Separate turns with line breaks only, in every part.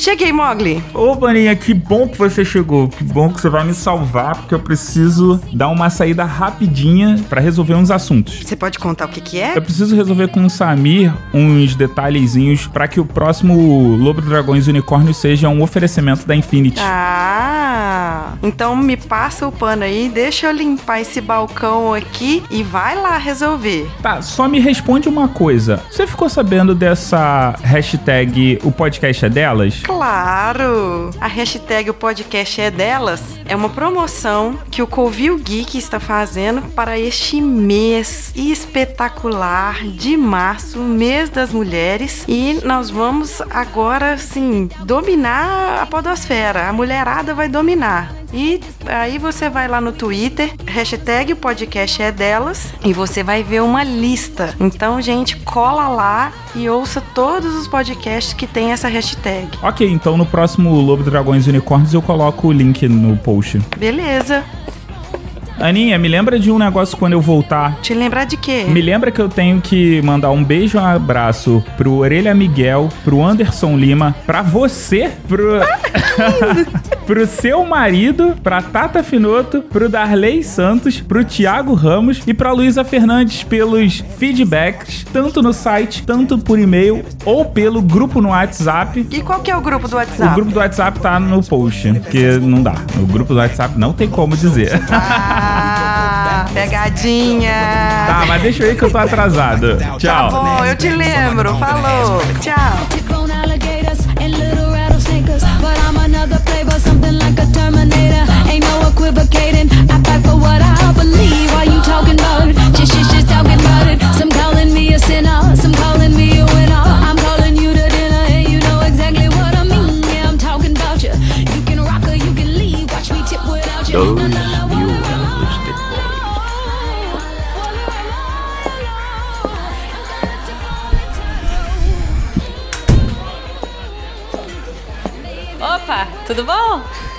Cheguei, Mogli.
Ô, Baninha, que bom que você chegou. Que bom que você vai me salvar, porque eu preciso dar uma saída rapidinha pra resolver uns assuntos.
Você pode contar o que que é?
Eu preciso resolver com o Samir uns detalhezinhos pra que o próximo Lobo Dragões Unicórnio seja um oferecimento da Infinity.
Ah, então me passa o pano aí, deixa eu limpar esse balcão aqui e vai lá resolver.
Tá, só me responde uma coisa. Você ficou sabendo dessa hashtag o podcast é delas?
Claro! A hashtag o podcast é delas é uma promoção que o Covil Geek está fazendo para este mês espetacular de março, mês das mulheres. E nós vamos agora, sim, dominar a podosfera. A mulherada vai dominar. E aí você vai lá no Twitter, hashtag podcast é delas, e você vai ver uma lista. Então, gente, cola lá e ouça todos os podcasts que tem essa hashtag.
Ok, então no próximo Lobo Dragões Unicórnios eu coloco o link no post.
Beleza.
Aninha, me lembra de um negócio quando eu voltar.
Te lembrar de quê?
Me lembra que eu tenho que mandar um beijo e um abraço pro Orelha Miguel, pro Anderson Lima, pra você, pro. pro seu marido, pra Tata Finoto, pro Darley Santos, pro Thiago Ramos e pra Luísa Fernandes pelos feedbacks, tanto no site, tanto por e-mail ou pelo grupo no WhatsApp.
E qual que é o grupo do
O
WhatsApp?
grupo do WhatsApp tá no post, porque não dá. O grupo do WhatsApp não tem como dizer.
Ah, pegadinha.
Tá, mas deixa eu ir que eu tô atrasado.
Tá
Tchau.
bom, eu te lembro. Falou. Tchau.
Equivocating. I fight for what I believe. Why you talking about it? Just, just, just talking about it. Some
tudo bom?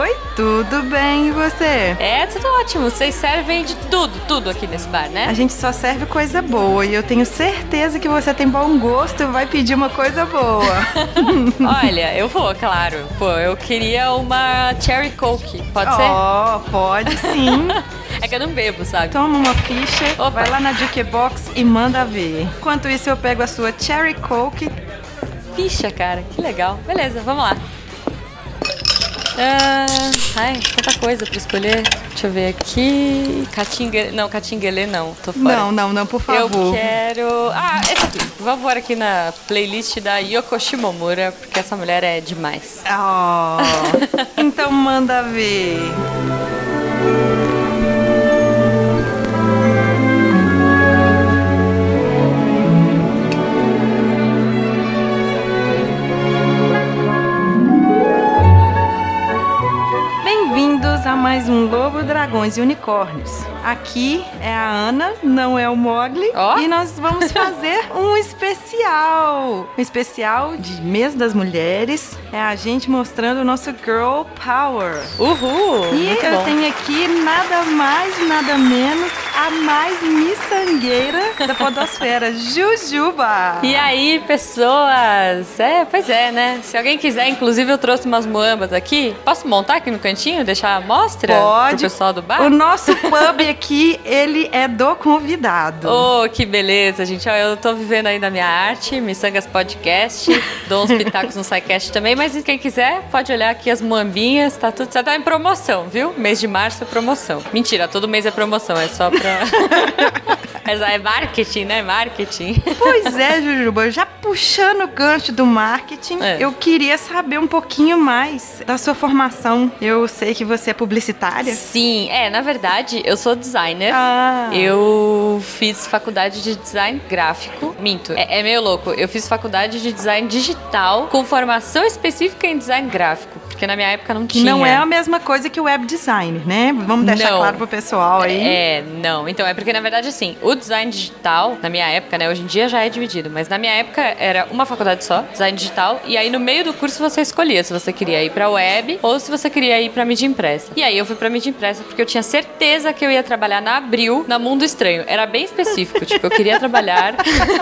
Oi, tudo bem e você?
É, tudo ótimo. Vocês servem de tudo, tudo aqui nesse bar,
A
né?
gente só serve coisa boa e eu tenho certeza que você tem bom gosto e vai pedir uma coisa boa.
Olha, eu vou, claro. Pô, eu queria uma Cherry Coke. Pode
Ó, pode sim.
ser? É que eu não bebo, sabe?
Toma uma ficha,
Opa.
vai lá na Jukebox e manda ver. Enquanto isso, eu pego a sua Cherry Coke.
Ficha, cara. Que legal. Beleza, vamos lá. Ah, ai, tanta coisa pra escolher. Deixa eu ver aqui. Catinguele. Não, catinguele não. Tô fora.
Não, não, não, por
Eu
favor.
quero. Ah, esse aqui. Vamos aqui na playlist da Yoko Shimomura, porque essa mulher é demais.
Ó, então manda ver. Mais um Lobo, Dragões e Unicórnios. Aqui é a Ana, não é o Mogli,
Ó.
e nós vamos fazer um especial. Um especial de Mês das Mulheres. É a gente mostrando o nosso Girl Power.
Uhul!
E eu
bom.
tenho aqui nada mais, nada menos, a mais miçangueira da podosfera, Jujuba.
E aí, pessoas? É, pois é, né? Se alguém quiser, inclusive eu trouxe umas moambas aqui. Posso montar aqui no cantinho, deixar a mostra
Pode.
pro pessoal do bar?
O nosso pub aqui, ele é do convidado.
Oh, que beleza, gente. Eu tô vivendo aí da minha arte, Missangas Podcast, dou uns pitacos no SciCast também, mas quem quiser pode olhar aqui as moambinhas, tá tudo certo. Tá em promoção, viu? Mês de março é promoção. Mentira, todo mês é promoção, é só pra... Mas é marketing, né? Marketing.
Pois é, Jujuba, já puxando o gancho do marketing,
É.
eu queria saber um pouquinho mais da sua formação. Eu sei que você é publicitária.
Sim, é, na verdade, eu sou designer.
Ah.
Eu fiz faculdade de design gráfico. Minto, é, é meio louco. Eu fiz faculdade de design digital com formação específica em design gráfico. Porque na minha época não tinha.
não é a mesma coisa que o web design, né? Vamos deixar
Não.
claro pro pessoal aí.
É, não. Então, é porque, na verdade, assim, o design digital, na minha época, né? Hoje em dia já é dividido, mas na minha época era uma faculdade só, design digital, e aí no meio do curso você escolhia se você queria ir pra web ou se você queria ir pra mídia impressa. E aí eu fui pra mídia impressa porque eu tinha certeza que eu ia trabalhar na Abril, na Mundo Estranho. Era bem específico. tipo, eu queria trabalhar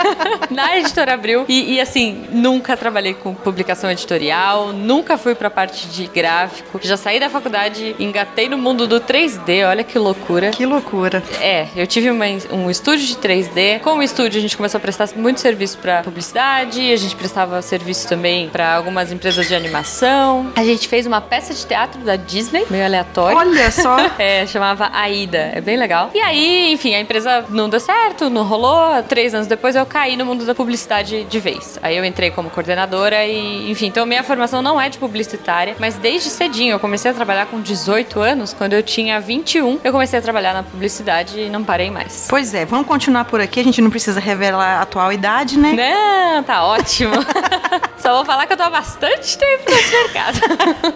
na editora Abril. E, e, assim, nunca trabalhei com publicação editorial, nunca fui pra parte de gráfico. Já saí da faculdade, engatei no mundo do 3D, olha que loucura.
Que loucura.
É, eu tive uma, um estúdio de 3D. Com o estúdio, a gente começou a prestar muito serviço pra publicidade, a gente prestava serviço também pra algumas empresas de animação. A gente fez uma peça de teatro da Disney, meio aleatório.
Olha só.
É, chamava Aida. É bem legal. E aí, enfim, a empresa não deu certo, não rolou. Três anos depois eu caí no mundo da publicidade de vez. Aí eu entrei como coordenadora e, enfim, então minha formação não é de publicitária, mas desde cedinho eu comecei a trabalhar com 18 anos. Quando eu tinha 21, eu comecei a trabalhar na publicidade e não parei mais.
Pois é, vamos continuar por aqui. A gente não precisa revelar a atual idade, né?
Não, tá ótimo. Só vou falar que eu tô há bastante tempo nesse mercado.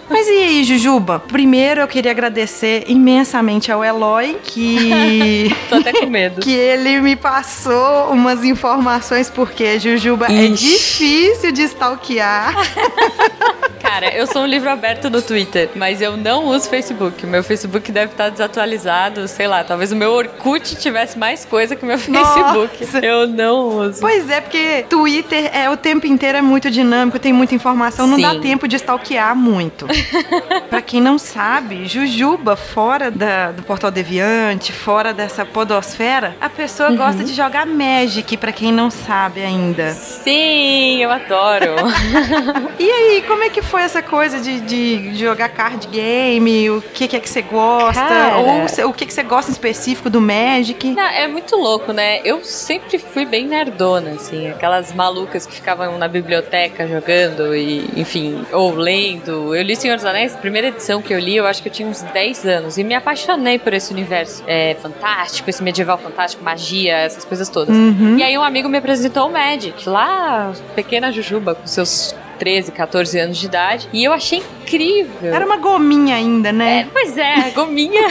Mas e aí, Jujuba? Primeiro eu queria agradecer imensamente ao Eloy que.
tô até com medo.
que ele me passou umas informações, porque Jujuba é
Ixi.
difícil de stalkear.
Cara, eu sou um livro aberto no Twitter, mas eu não uso Facebook. Meu Facebook deve estar desatualizado, sei lá. Talvez o meu Orkut tivesse mais coisa que o meu Facebook.
Nossa.
Eu não uso.
Pois é, porque Twitter é o tempo inteiro é muito dinâmico, tem muita informação, não dá
Sim.
tempo de stalkear muito. pra quem não sabe, Jujuba, fora da- do Portal Deviante, fora dessa podosfera, a pessoa
Uhum.
gosta de jogar Magic, pra quem não sabe ainda.
Sim, eu adoro.
E aí, como é que foi essa coisa de, de jogar card game? O que, que é que você gosta?
Cara.
Ou o que, que você gosta em específico do Magic?
Não, é muito louco, né? Eu sempre fui bem nerdona, assim. Aquelas malucas que ficavam na biblioteca jogando e, enfim, ou lendo. Eu li Senhor dos Anéis, a primeira edição que eu li, eu acho que eu tinha uns 10 anos. E me apaixonei por esse universo é, fantástico, esse medieval fantástico, magia, essas coisas todas.
Uhum.
E aí um amigo me apresentou o Magic, lá, pequena Jujuba, com seus 13, 14 anos de idade. E eu achei incrível.
Era uma gominha ainda,
É,
né?
pois é, gominha.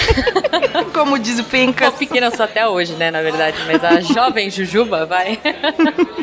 Como diz o Pencas.
pequena eu sou até hoje, né, na verdade, mas a jovem Jujuba, vai.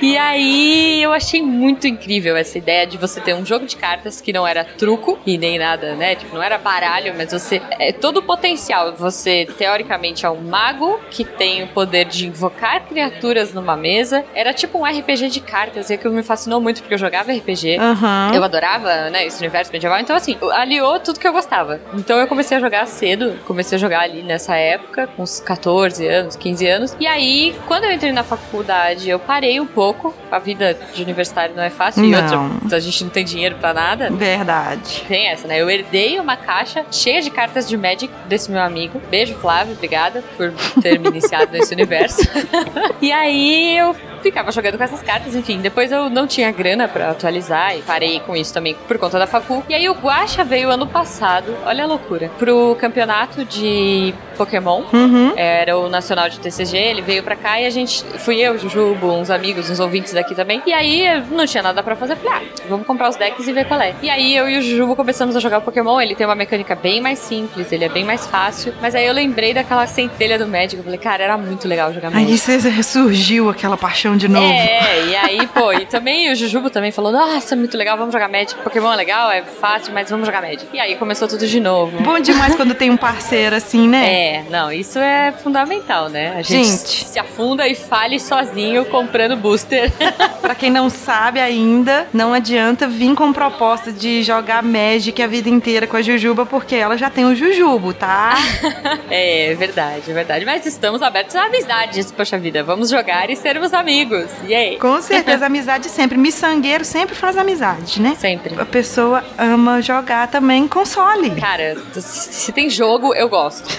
e aí eu achei muito incrível essa ideia de você ter um jogo de cartas que não era truco e nem nada, né? Tipo, não era baralho, mas você. É todo o potencial. Você, teoricamente, é um mago que tem o poder de invocar criaturas numa mesa. Era tipo um RPG de cartas, e aquilo me fascinou muito porque eu jogava RPG.
Aham.
Eu adorava, né, esse universo medieval. Então, assim, aliou tudo que eu gostava. Então, eu comecei a jogar cedo. Comecei a jogar ali nessa época, com uns 14 anos, 15 anos. E aí, quando eu entrei na faculdade, eu parei um pouco. A vida de universitário não é fácil. E
Não.
outra, a gente não tem dinheiro pra nada.
Verdade.
Tem essa, né? Eu herdei uma caixa cheia de cartas de Magic desse meu amigo. Beijo, Flávio. Obrigada por ter me iniciado nesse universo. e aí eu ficava jogando com essas cartas, enfim. Depois eu não tinha grana pra atualizar e parei com isso também por conta da facu. E aí o Guacha veio ano passado, olha a loucura, pro campeonato de Pokémon.
Uhum.
Era o nacional de TCG, ele veio pra cá e a gente. Fui eu, Jujubo, uns amigos, uns ouvintes daqui também. E aí não tinha nada pra fazer. Eu Falei, ah, vamos comprar os decks e ver qual é. E aí eu e o Jujubo começamos a jogar o Pokémon. Ele tem uma mecânica bem mais simples, ele é bem mais fácil. Mas aí eu lembrei daquela centelha do Magic. Eu falei, cara, era muito legal jogar Magic.
Aí você ressurgiu aquela paixão de novo.
É, e aí, pô, e também o Jujubo também falou: Nossa, muito legal, vamos jogar Magic. Pokémon é legal, é fácil, mas vamos jogar Magic. E aí começou tudo de novo.
Bom demais quando tem um parceiro assim, né?
É, não, isso é fundamental, né? A gente,
Gente.
se afunda e fale sozinho comprando booster.
Pra quem não sabe ainda, não adianta vir com proposta de jogar Magic a vida inteira com a Jujuba, porque ela já tem o Jujubo, tá?
é, verdade, é verdade. Mas estamos abertos a amizades, poxa vida. Vamos jogar e sermos amigos. E aí?
Com certeza, amizade sempre. Miçangueiro sempre faz amizade, né?
Sempre.
A pessoa ama jogar também console.
Cara, se tem jogo, eu gosto.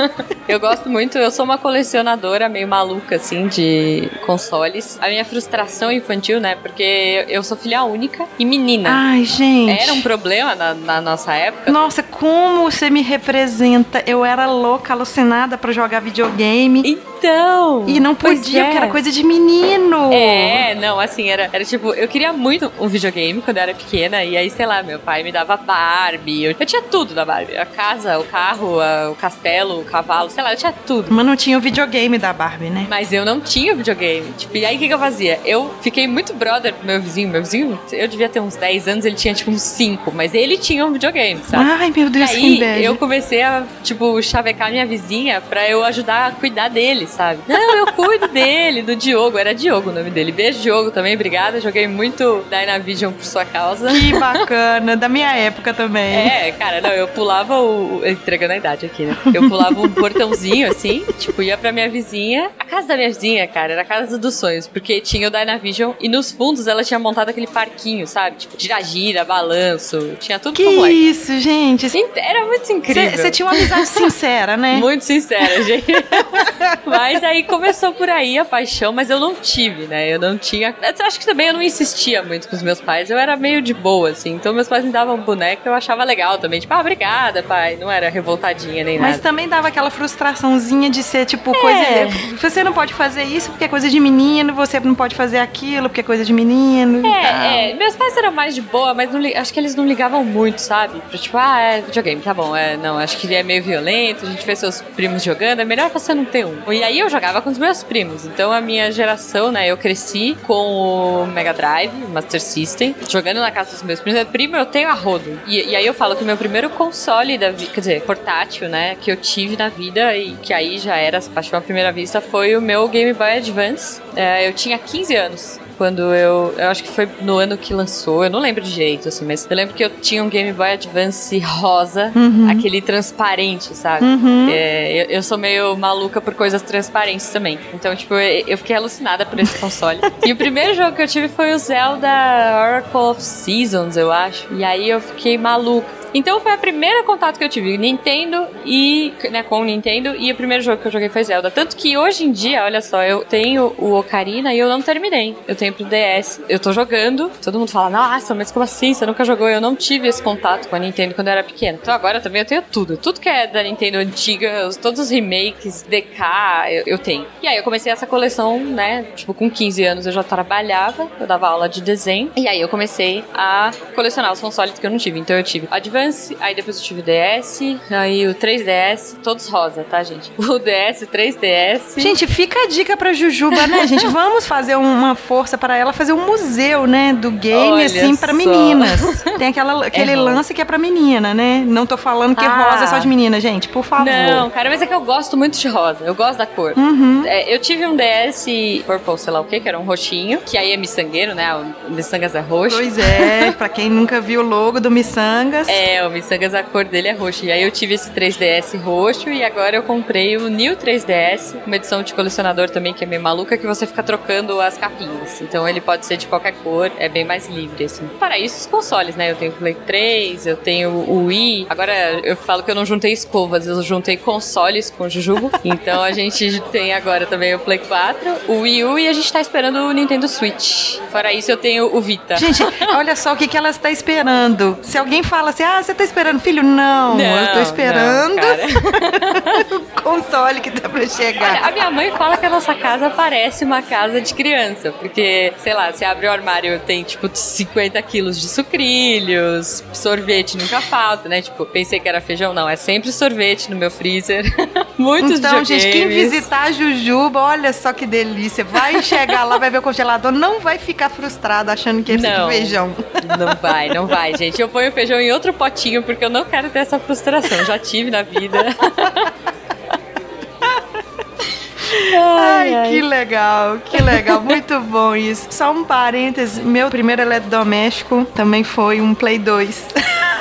eu gosto muito, eu sou uma colecionadora meio maluca, assim, de consoles. A minha frustração infantil, né? Porque eu sou filha única e menina.
Ai, gente.
Era um problema na, na nossa época.
Nossa, como você me representa. Eu era louca, alucinada pra jogar videogame.
Então.
E não podia,
é.
porque era coisa de menino.
É, não, assim, era, era tipo, eu queria muito um videogame quando eu era pequena, e aí, sei lá, meu pai me dava Barbie, eu, eu tinha tudo da Barbie, a casa, o carro, a- o castelo, o cavalo, sei lá, eu tinha tudo.
Mas não tinha o videogame da Barbie, né?
Mas eu não tinha videogame. Tipo, e aí o que, que eu fazia? Eu fiquei muito brother pro meu vizinho. Meu vizinho, eu devia ter uns 10 anos, ele tinha tipo uns 5, mas ele tinha um videogame, sabe?
Ai, meu
E
Deus, que
aí
inveja.
eu comecei a, tipo, chavecar minha vizinha pra eu ajudar a cuidar deles. sabe? Não, eu cuido dele, do Diogo. Era Diogo o nome dele. Beijo, Diogo, também. Obrigada. Joguei muito Dynavision por sua causa.
Que bacana, da minha época também.
É, cara, não, eu pulava o. Entregando a idade aqui, né? Eu pulava um portãozinho assim, tipo, ia pra minha vizinha. A casa da minha vizinha, cara, era a casa dos sonhos, porque tinha o Dynavision e nos fundos ela tinha montado aquele parquinho, sabe? Tipo, gira-gira, balanço, tinha tudo
Que
moleque.
isso, gente.
Era muito incrível.
Você tinha uma amizade sincera, né?
Muito sincera, gente. mas aí começou por aí a paixão, mas eu não tive, né? Eu não tinha. Eu acho que também eu não insistia muito com os meus pais. Eu era meio de boa, assim. Então meus pais me davam boneca, eu achava legal também. Tipo, ah, obrigada, pai. Não era revoltadinha nem
Mas
nada.
também dava aquela frustraçãozinha de ser, tipo, coisa. Você não pode fazer isso porque é coisa de menino, você não pode fazer aquilo porque é coisa de menino.
É, é, meus pais eram mais de boa, mas não acho que eles não ligavam muito, sabe? Pra, tipo, ah, é videogame, tá bom. É, não, acho que ele é meio violento, a gente vê seus primos jogando, é melhor você não ter um. E aí eu jogava com os meus primos. Então a minha geração, né, eu cresci com o Mega Drive, Master System, jogando na casa dos meus primos. Primo, eu tenho a rodo. E, e aí eu falo que o meu primeiro console da vida, quer dizer, portátil, né, que eu tive na vida e que aí já era paixão à primeira vista, foi o meu Game Boy Advance. É, eu tinha 15 anos quando eu. Eu acho que foi no ano que lançou, eu não lembro de jeito, assim, mas eu lembro que eu tinha um Game Boy Advance rosa, aquele transparente, sabe? É, eu, eu sou meio maluca por coisas transparentes também. Então, tipo, eu, eu fiquei alucinada por esse console. e o primeiro jogo que eu tive foi o Zelda Oracle of Seasons, eu acho. E aí eu fiquei maluca. Então foi a primeira contato que eu tive, Nintendo e, né, com o Nintendo, e o primeiro jogo que eu joguei foi Zelda. Tanto que hoje em dia, olha só, eu tenho o Ocarina e eu não terminei. Eu tenho pro DS. Eu tô jogando, todo mundo fala, nossa, mas como assim? Você nunca jogou? Eu não tive esse contato com a Nintendo quando eu era pequena. Então agora também eu tenho tudo. Tudo que é da Nintendo antiga, os- todos os remakes, DK, eu, eu tenho. E aí eu comecei essa coleção, né? Tipo, com 15 anos eu já trabalhava, eu dava aula de desenho. E aí eu comecei a colecionar os consoles que eu não tive. Então eu tive Advance, aí depois eu tive o DS, aí o 3DS, todos rosa, tá, gente? O DS, o 3DS.
Gente, fica a dica pra Jujuba, né, gente? Vamos fazer uma força para ela fazer um museu, né, do game,
Olha
assim, pra
só.
meninas. Tem aquela, aquele
bom.
lance que é pra menina, né? Não tô falando que
Ah.
rosa é só de menina, gente, por favor.
Não, cara, mas é que eu gosto muito de rosa. Eu gosto da cor.
Uhum.
É, eu tive um DS Purple, sei lá o que, que era um roxinho, que aí é miçangueiro, né? O miçangas é roxo.
Pois é, pra quem nunca viu o logo do Missangas.
É, o miçangas, a cor dele é roxo. E aí eu tive esse 3DS roxo e agora eu comprei o New 3DS, uma edição de colecionador também que é meio maluca, que você fica trocando as capinhas. Então ele pode ser de qualquer cor, é bem mais livre, assim. Para isso, os consoles, né? Eu tenho o Play 3, eu tenho o Wii. Agora eu falo que eu não juntei escovas, eu juntei consoles com o Jujubo. então a gente tem agora também o Play 4, o Wii U e a gente tá esperando o Nintendo Switch. Fora isso, eu tenho o Vita.
Gente, olha só o que, que ela está esperando. Se alguém fala assim, ah, você tá esperando, filho? Não, eu tô
Não,
esperando
não,
o console que tá pra
Olha,
chegar.
a minha mãe fala que a nossa casa parece uma casa de criança, porque, sei lá, você abre o armário tem, tipo, 50 quilos de sucrilhos, sorvete nunca falta, né? Tipo, pensei que era feijão, não, é sempre sorvete no meu freezer. Muitos
Então, gente, quem visitar a Jujuba, olha só que delícia. Vai chegar lá, vai ver o congelador, não vai ficar frustrado achando que é
Não.
feijão.
Não vai, não vai, gente. Eu ponho o feijão em outro potinho porque eu não quero ter essa frustração. Já tive na vida.
Ai, que legal, que legal, muito bom isso. Só um parêntese, meu primeiro eletrodoméstico também foi um Play 2.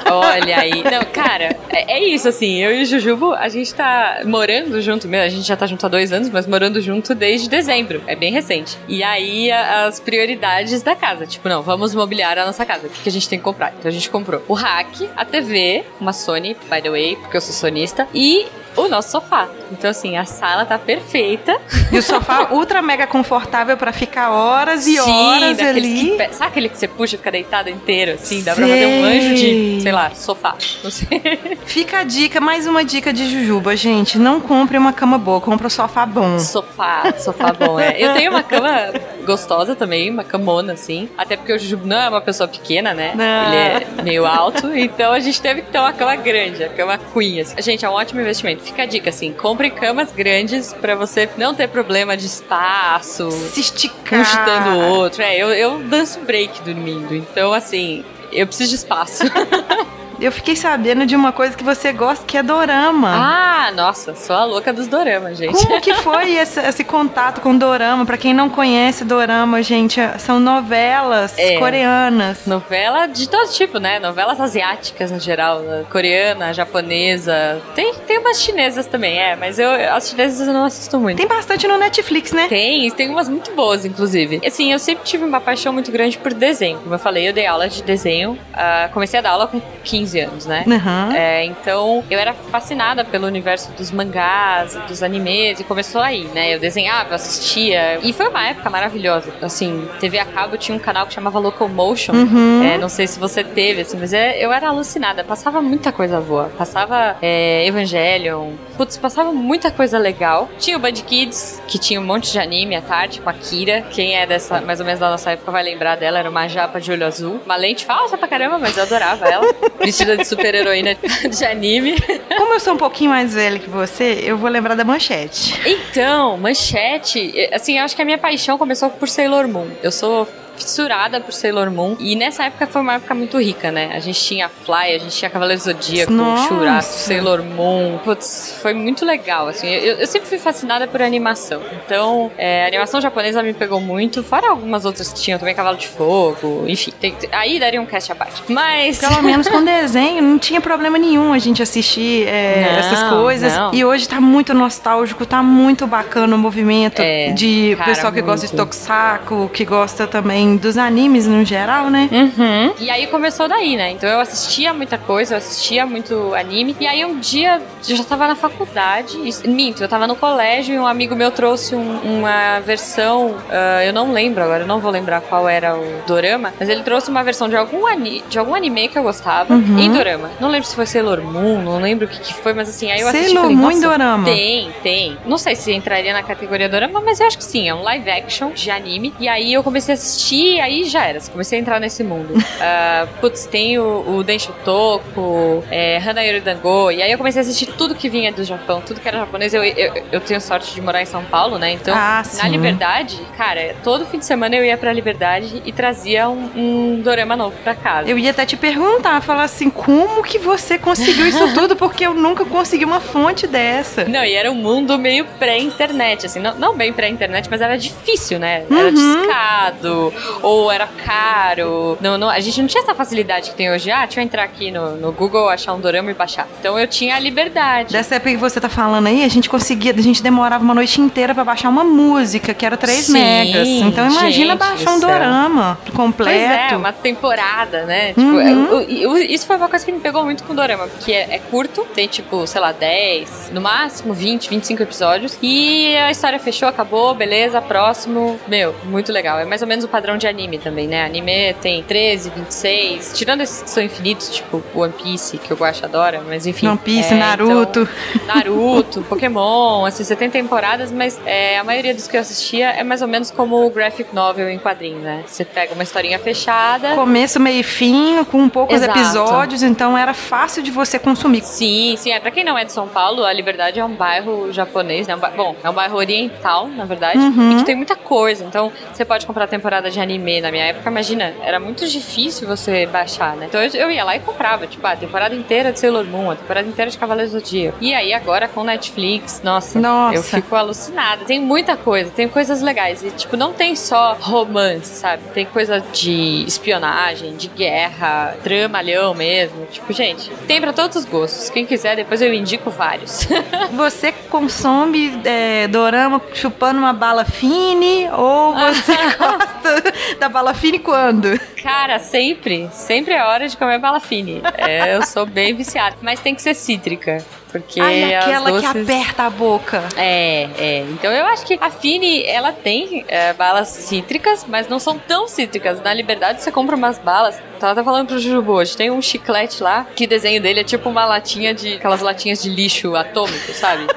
Olha aí. Não, cara, é, é isso, assim. Eu e o Jujubo, a gente tá morando junto mesmo. A gente já tá junto há dois anos, mas morando junto desde dezembro. É bem recente. E aí, as prioridades da casa. Tipo, não, vamos mobiliar a nossa casa. O que, que a gente tem que comprar? Então a gente comprou o rack, a TV, uma Sony, by the way, porque eu sou sonista, e o nosso sofá. Então, assim, a sala tá perfeita.
E o sofá ultra mega confortável pra ficar horas e horas
daqueles
ali.
que sabe aquele que você puxa e fica deitado inteiro, assim? Dá pra fazer um anjo de, sei lá, sofá. Não sei.
Fica a dica, mais uma dica de Jujuba, gente. Não compre uma cama boa, compra um sofá bom.
Sofá, sofá bom, é. Eu tenho uma cama gostosa também, uma camona, assim. Até porque o Jujubo não é uma pessoa pequena, né?
Não.
Ele é meio alto, então a gente teve que ter uma cama grande, a cama queen, assim. Gente, é um ótimo investimento. Fica a dica, assim, compre camas grandes pra você não ter problema de espaço,
Se esticar.
um chutando o outro. É, eu, eu danço break dormindo, então, assim, eu preciso de espaço.
eu fiquei sabendo de uma coisa que você gosta, que é dorama.
Ah, nossa, sou a louca dos doramas, gente.
Como que foi esse, esse contato com dorama? Pra quem não conhece dorama, gente, são novelas
É.
coreanas.
Novela de todo tipo, né? Novelas asiáticas no geral, né? coreana, japonesa. Tem, tem umas chinesas também, é, mas eu, as chinesas eu não assisto muito.
Tem bastante no Netflix, né?
Tem, tem umas muito boas, inclusive. Assim, eu sempre tive uma paixão muito grande por desenho. Como eu falei, eu dei aula de desenho. ah, comecei a dar aula com 15 anos, né?
Aham.
É, então, eu era fascinada pelo universo dos mangás, dos animes, e começou aí, né? Eu desenhava, eu assistia. E foi uma época maravilhosa. Assim, TV a cabo tinha um canal que chamava Locomotion.
Uhum.
É, não sei se você teve, assim, mas é- eu era alucinada. Passava muita coisa boa. Passava é, Evangelion. Putz, passava muita coisa legal. Tinha o Band Kids, que tinha um monte de anime à tarde, com a Kira. Quem é dessa, mais ou menos da nossa época vai lembrar dela. Era uma japa de olho azul. Uma lente falsa pra caramba, mas eu adorava ela. Vestida de super-heroína de anime.
Como eu sou um pouquinho mais velha que você, eu vou lembrar da manchete.
Então, manchete, assim, eu acho que a minha paixão começou por Sailor Moon. Eu sou fissurada por Sailor Moon. E nessa época foi uma época muito rica, né? A gente tinha Fly, a gente tinha Cavaleiro Zodíaco,
Nossa.
Churato, Sailor Moon. Putz, foi muito legal, assim. Eu, eu sempre fui fascinada por animação. Então, é, a animação japonesa me pegou muito. Fora algumas outras que tinham também, Cavalo de Fogo, enfim. tem- aí daria um cast à parte. Mas...
Pelo menos com desenho, não tinha problema nenhum a gente assistir é,
Não,
essas coisas.
não.
E hoje tá muito nostálgico, tá muito bacana o movimento
É,
de
cara,
pessoal que gosta de
muito.
Tokusatsu, que gosta também dos animes no geral, né?
Uhum. E aí começou daí, né? Então eu assistia muita coisa, eu assistia muito anime. E aí um dia eu já tava na faculdade. e- Minto, eu tava no colégio e um amigo meu trouxe um- uma versão. ah, eu não lembro agora, eu não vou lembrar qual era o dorama. Mas ele trouxe uma versão de algum, ani, de algum anime que eu gostava
Uhum.
em dorama. Não lembro se foi Sailor Moon, não lembro o que, que foi, mas assim, aí eu assisti.
Sailor
falei,
Moon em
"Nossa,
dorama?"
Tem, tem. Não sei se entraria na categoria dorama, mas eu acho que sim. É um live action de anime. E aí eu comecei a assistir, aí já era. Comecei a entrar nesse mundo. Ah, putz, tem o, o Densho Toku, é, Hanayori Dango. E aí eu comecei a assistir tudo que vinha do Japão, tudo que era japonês. Eu, eu, eu tenho sorte de morar em São Paulo, né? Então,
Ah,
na. Liberdade, cara, todo fim de semana eu ia pra Liberdade e trazia um, um dorama novo pra casa.
Eu ia até te perguntar, falar assim, como que você conseguiu isso tudo? Porque eu nunca consegui uma fonte dessa.
Não, e era um mundo meio pré-internet, assim, não, não bem pré-internet, mas era difícil, né? Era
Uhum.
discado, ou era caro. Não, não, a gente não tinha essa facilidade que tem hoje. Ah, deixa eu entrar aqui no, no Google, achar um dorama e baixar. Então eu tinha a liberdade.
Dessa época que você tá falando aí, a gente conseguia, a gente demorava uma noite inteira pra baixar uma música, que era 3
Sim,
megas. Então imagina baixar um dorama
Pois
completo.
é, uma temporada, né? Tipo,
Uhum.
é, o- o- isso foi uma coisa que me pegou muito com o Dorama, porque é, é curto, tem tipo, sei lá, 10, no máximo 20, 25 episódios. E a história fechou, acabou, beleza, próximo. Meu, muito legal. É mais ou menos o padrão de anime também, né? Anime tem 13, 26, tirando esses que são infinitos, tipo One Piece, que eu gosto adora, mas enfim.
One Piece,
é,
Naruto.
então, Naruto, Pokémon, assim, você tem temporadas, mas é, a maioria dos que eu assistia é mais ou menos como o graphic novel em quadrinho, né? Você pega uma historinha fechada.
Começo, meio e fim, com poucos
Exato.
episódios, então era fácil de você consumir.
Sim, sim. É, pra quem não é de São Paulo, a Liberdade é um bairro japonês, né? Um ba- Bom, é um bairro oriental, na verdade,
Uhum.
e que tem muita coisa. Então, você pode comprar temporada de anime. Na minha época, imagina, era muito difícil você baixar, né? Então, eu, eu ia lá e comprava, tipo, a temporada inteira de Sailor Moon, a temporada inteira de Cavaleiros do Zodíaco. E aí, agora com Netflix, nossa,
Nossa.
eu fico alucinada. Tem muita coisa, tem coisas legais. E, tipo, não tem só romance, sabe? Tem coisa de espionagem, de guerra, dramalhão mesmo. Tipo, gente, tem pra todos os gostos. Quem quiser, depois eu indico vários.
Você consome é, dorama chupando uma bala fine ou você gosta da bala fine quando?
Cara, sempre, sempre é hora de comer bala fine. É, eu sou bem viciada. Mas tem que ser cítrica. Porque
Ai, aquela que
doces-
aperta a boca.
É, é. Então eu acho que a Fini, ela tem é, balas cítricas, mas não são tão cítricas. Na Liberdade você compra umas balas. Tava até falando pro Jujubu hoje. Tem um chiclete lá, que o desenho dele é tipo uma latinha de. aquelas latinhas de lixo atômico, sabe?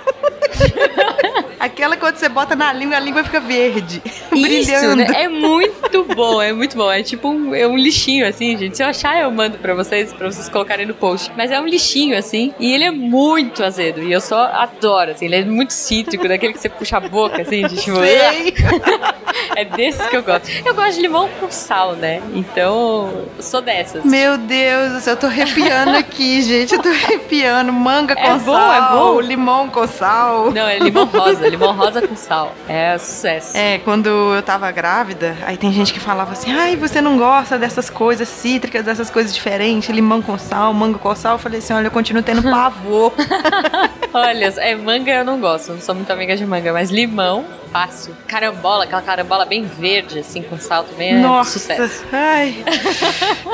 Aquela quando você bota na língua, a língua fica verde.
Isso, né? É muito bom, é muito bom. É tipo um, é um lixinho, assim, gente. Se eu achar, eu mando pra vocês, pra vocês colocarem no post. Mas é um lixinho, assim, e ele é muito azedo. E eu só adoro, assim. Ele é muito cítrico, daquele que você puxa a boca, assim, de tipo...
Sei.
É desses que eu gosto. Eu gosto de limão com sal, né? Então, sou dessas.
Meu Deus do céu, eu tô arrepiando aqui, gente. Eu tô arrepiando. Manga
É
com
bom,
sal,
é bom.
limão com sal.
Não, é limão rosa. Limão rosa com sal. É sucesso.
É, quando eu tava grávida, aí tem gente que falava assim: ai, você não gosta dessas coisas cítricas, dessas coisas diferentes, limão com sal, manga com sal. Eu falei assim: olha, eu continuo tendo pavor.
Olha, é manga eu não gosto, não sou muito amiga de manga, mas limão, fácil. Carambola, aquela carambola bem verde, assim, com sal também é
Nossa,
sucesso.
ai,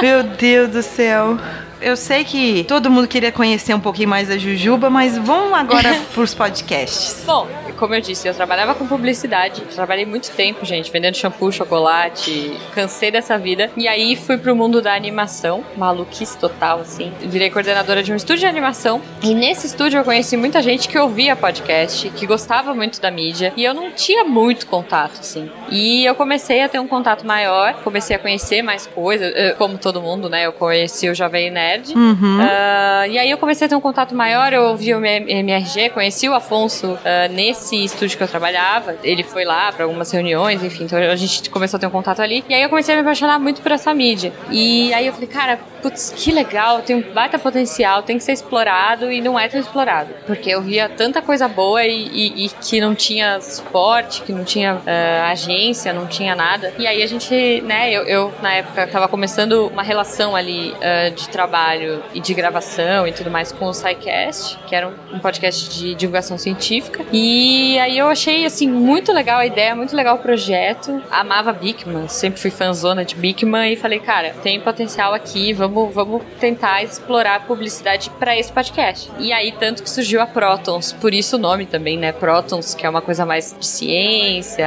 meu Deus do céu. Eu sei que todo mundo queria conhecer um pouquinho mais da Jujuba, mas vamos agora pros podcasts.
Bom, como eu disse, eu trabalhava com publicidade, trabalhei muito tempo, gente, vendendo shampoo, chocolate, cansei dessa vida. E aí fui pro mundo da animação, maluquice total, assim. Virei coordenadora de um estúdio de animação. E nesse estúdio eu conheci muita gente que ouvia podcast, que gostava muito da mídia. E eu não tinha muito contato, assim. E eu comecei a ter um contato maior, comecei a conhecer mais coisas, eh, como todo mundo, né? Eu conheci o Jovem Nerd. Ah, e aí eu comecei a ter um contato maior, eu ouvi o MRG, conheci o Afonso ah, nesse estúdio que eu trabalhava. Ele foi lá para algumas reuniões, enfim, então a gente começou a ter um contato ali. E aí eu comecei a me apaixonar muito por essa mídia. E aí eu falei, cara, putz, que legal, tem um baita potencial, tem que ser explorado e não é tão explorado. Porque eu via tanta coisa boa e, e- e que não tinha suporte, que não tinha ah, agência, não tinha nada. E aí a gente, né, eu, eu, na época tava começando uma relação ali ah, de trabalho e de gravação e tudo mais com o SciCast, que era um, um podcast de divulgação científica. E aí eu achei, assim, muito legal a ideia, muito legal o projeto. Amava Bigman, sempre fui fãzona de Bigman e falei, cara, tem potencial aqui, vamos, vamos tentar explorar a publicidade para esse podcast. E aí, tanto que surgiu a Protons, por isso o nome também, né? Protons, que é uma coisa mais de ciência,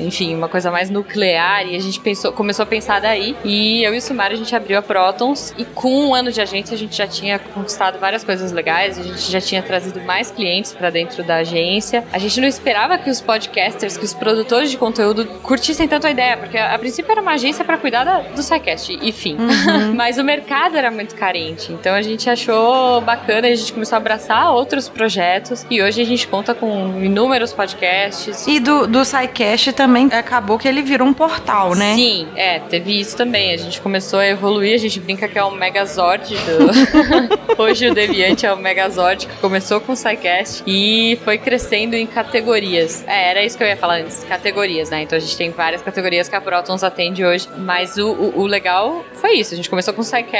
enfim, uma coisa mais nuclear. E a gente pensou, começou a pensar daí. E eu e o Sumar, a gente abriu a Protons. E com um ano de agência, a gente já tinha conquistado várias coisas legais. A gente já tinha trazido mais clientes para dentro da agência. A gente não esperava que os podcasters, que os produtores de conteúdo curtissem tanto a ideia, porque a, princípio era uma agência para cuidar da- do SciCast, enfim. Mas o mercado era muito carente. Então a gente achou bacana e a gente começou a abraçar outros projetos. E hoje a gente conta com inúmeros podcasts.
E do, do SciCast também acabou que ele virou um portal, né?
Sim, é, teve isso também. A gente começou a evoluir, a gente brinca que é o Megazord do. Hoje o Deviante é o Megazord, que começou com o SciCast e foi crescendo em categorias. É, era isso que eu ia falar antes, categorias, né? Então a gente tem várias categorias que a Protons atende hoje. Mas o, o, o legal foi isso. A gente começou com o SciCast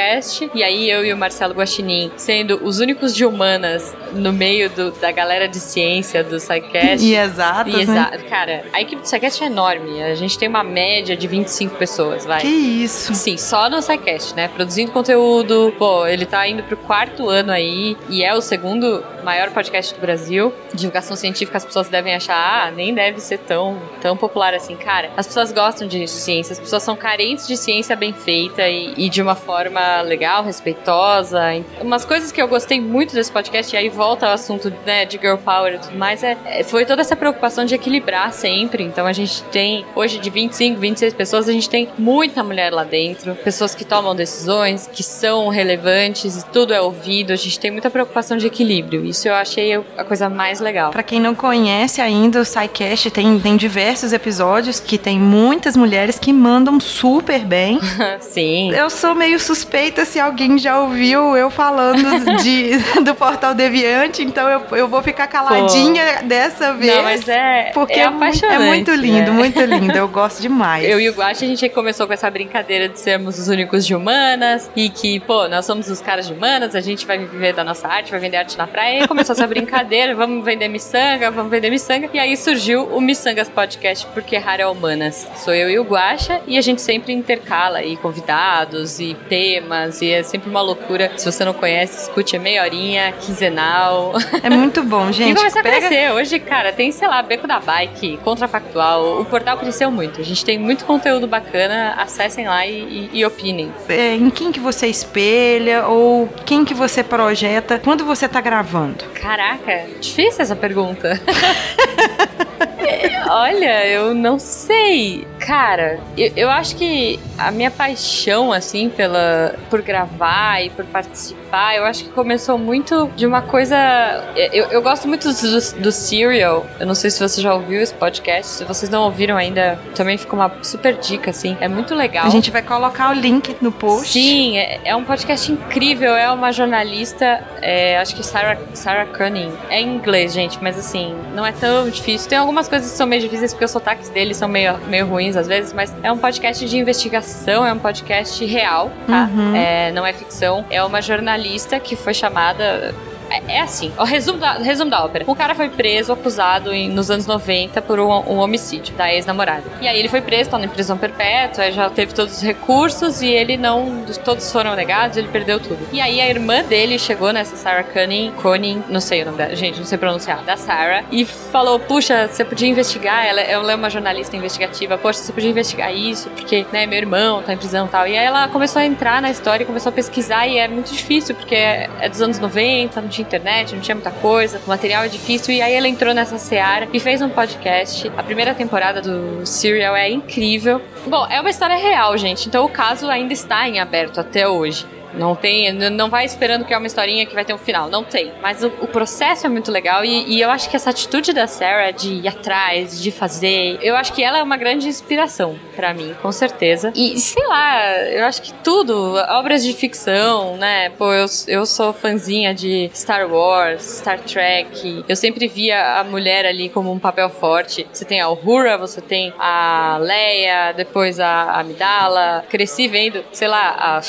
e aí eu e o Marcelo Guaxinim, sendo os únicos de humanas no meio do- da galera de ciência do SciCast.
E exatas,
E
né?
Cara, a equipe do SciCast é enorme. A gente tem uma média de 25 pessoas, vai.
Que isso.
Sim, só no SciCast, né? Produzindo conteúdo. Pô, ele tá indo pro quarto ano aí e é o segundo maior podcast do Brasil. Divulgação científica, as pessoas devem achar, ah, nem deve ser tão, tão popular assim. Cara, as pessoas gostam de ciência, as pessoas são carentes de ciência bem feita e, e de uma forma legal, respeitosa. Umas coisas que eu gostei muito desse podcast, e aí volta ao assunto né, de girl power e tudo mais, é, é- foi toda essa preocupação de equilibrar sempre. Então a gente tem, hoje de 25, 26 pessoas, a gente tem muita mulher lá dentro, pessoas que tomam decisões, que são relevantes, e tudo é ouvido. A gente tem muita preocupação de equilíbrio. Isso eu achei a coisa mais legal.
Pra quem não conhece ainda, o SciCast tem, tem diversos episódios que tem muitas mulheres que mandam super bem.
Sim.
Eu sou meio suspeita se alguém já ouviu eu falando de, do Portal Deviante, então eu, eu vou ficar caladinha dessa vez.
Não, mas é,
Porque
é
mu-
apaixonante.
é muito lindo,
né?
muito lindo. Eu gosto demais.
Eu e o Guache, a gente começou com essa brincadeira de sermos os únicos de humanas e que, pô, nós somos os caras de humanas, a gente vai viver da nossa arte, vai vender arte na praia. E começou essa brincadeira, vamos vender miçanga, vamos vender miçanga. E aí surgiu o Miçangas Podcast, porque raro é humanas. Sou eu e o Guacha e a gente sempre intercala aí convidados e temas e é sempre uma loucura. Se você não conhece, escute, é meia horinha, quinzenal.
É muito bom,
E
gente.
começou a
Pega,
crescer. Hoje, cara, tem, sei lá, Beco da Bike, Contrafactual. O portal cresceu muito. A gente tem muito conteúdo bacana. Acessem lá e, e, e opinem.
é, em quem que você espelha ou quem que você projeta quando você tá gravando.
Caraca, difícil essa pergunta. Olha, eu não sei. Cara, eu, eu acho que a minha paixão, assim, pela, por gravar e por participar, eu acho que começou muito de uma coisa. Eu, eu gosto muito do, do Serial. Eu não sei se você já ouviu esse podcast. Se vocês não ouviram ainda, também fica uma super dica, assim. É muito legal.
A gente vai colocar o link no post.
Sim, é, é um podcast incrível. É uma jornalista, é, acho que Sarah, Sarah Cunning. É em inglês, gente, mas assim, não é tão difícil. Tem algumas coisas que são meio difíceis porque os sotaques deles são meio, meio ruins às vezes, mas é um podcast de investigação, é um podcast real, tá?
Uhum.
É, não é ficção. É uma jornalista que foi chamada é, é assim, o resumo da, resumo da ópera. O cara foi preso, acusado em, nos anos 90 por um, um homicídio da ex-namorada. E aí ele foi preso, tá em prisão perpétua, já teve todos os recursos e ele não. Todos foram negados, ele perdeu tudo. E aí a irmã dele chegou nessa Sarah Cunning, não sei o nome dela, gente, não sei pronunciar, da Sarah, e falou: Puxa, você podia investigar, ela, ela é uma jornalista investigativa, poxa, você podia investigar isso, porque, né, meu irmão tá em prisão e tal. E aí ela começou a entrar na história começou a pesquisar, e é muito difícil, porque é, é dos anos 90, não tinha internet, não tinha muita coisa, o material é difícil, e aí ela entrou nessa seara e fez um podcast. A primeira temporada do Serial é incrível. Bom, é uma história real, gente, então o caso ainda está em aberto até hoje. Não tem, não vai esperando que é uma historinha que vai ter um final. Não tem. Mas o, o processo é muito legal e, e, eu acho que essa atitude da Sarah de ir atrás, de fazer, eu acho que ela é uma grande inspiração para mim, com certeza. E sei lá, eu acho que tudo, obras de ficção, né? Pô, eu, eu sou fãzinha de Star Wars, Star Trek. Eu sempre via a mulher ali como um papel forte. Você tem a Uhura, você tem a Leia, depois a Amidala. Cresci vendo, sei lá, a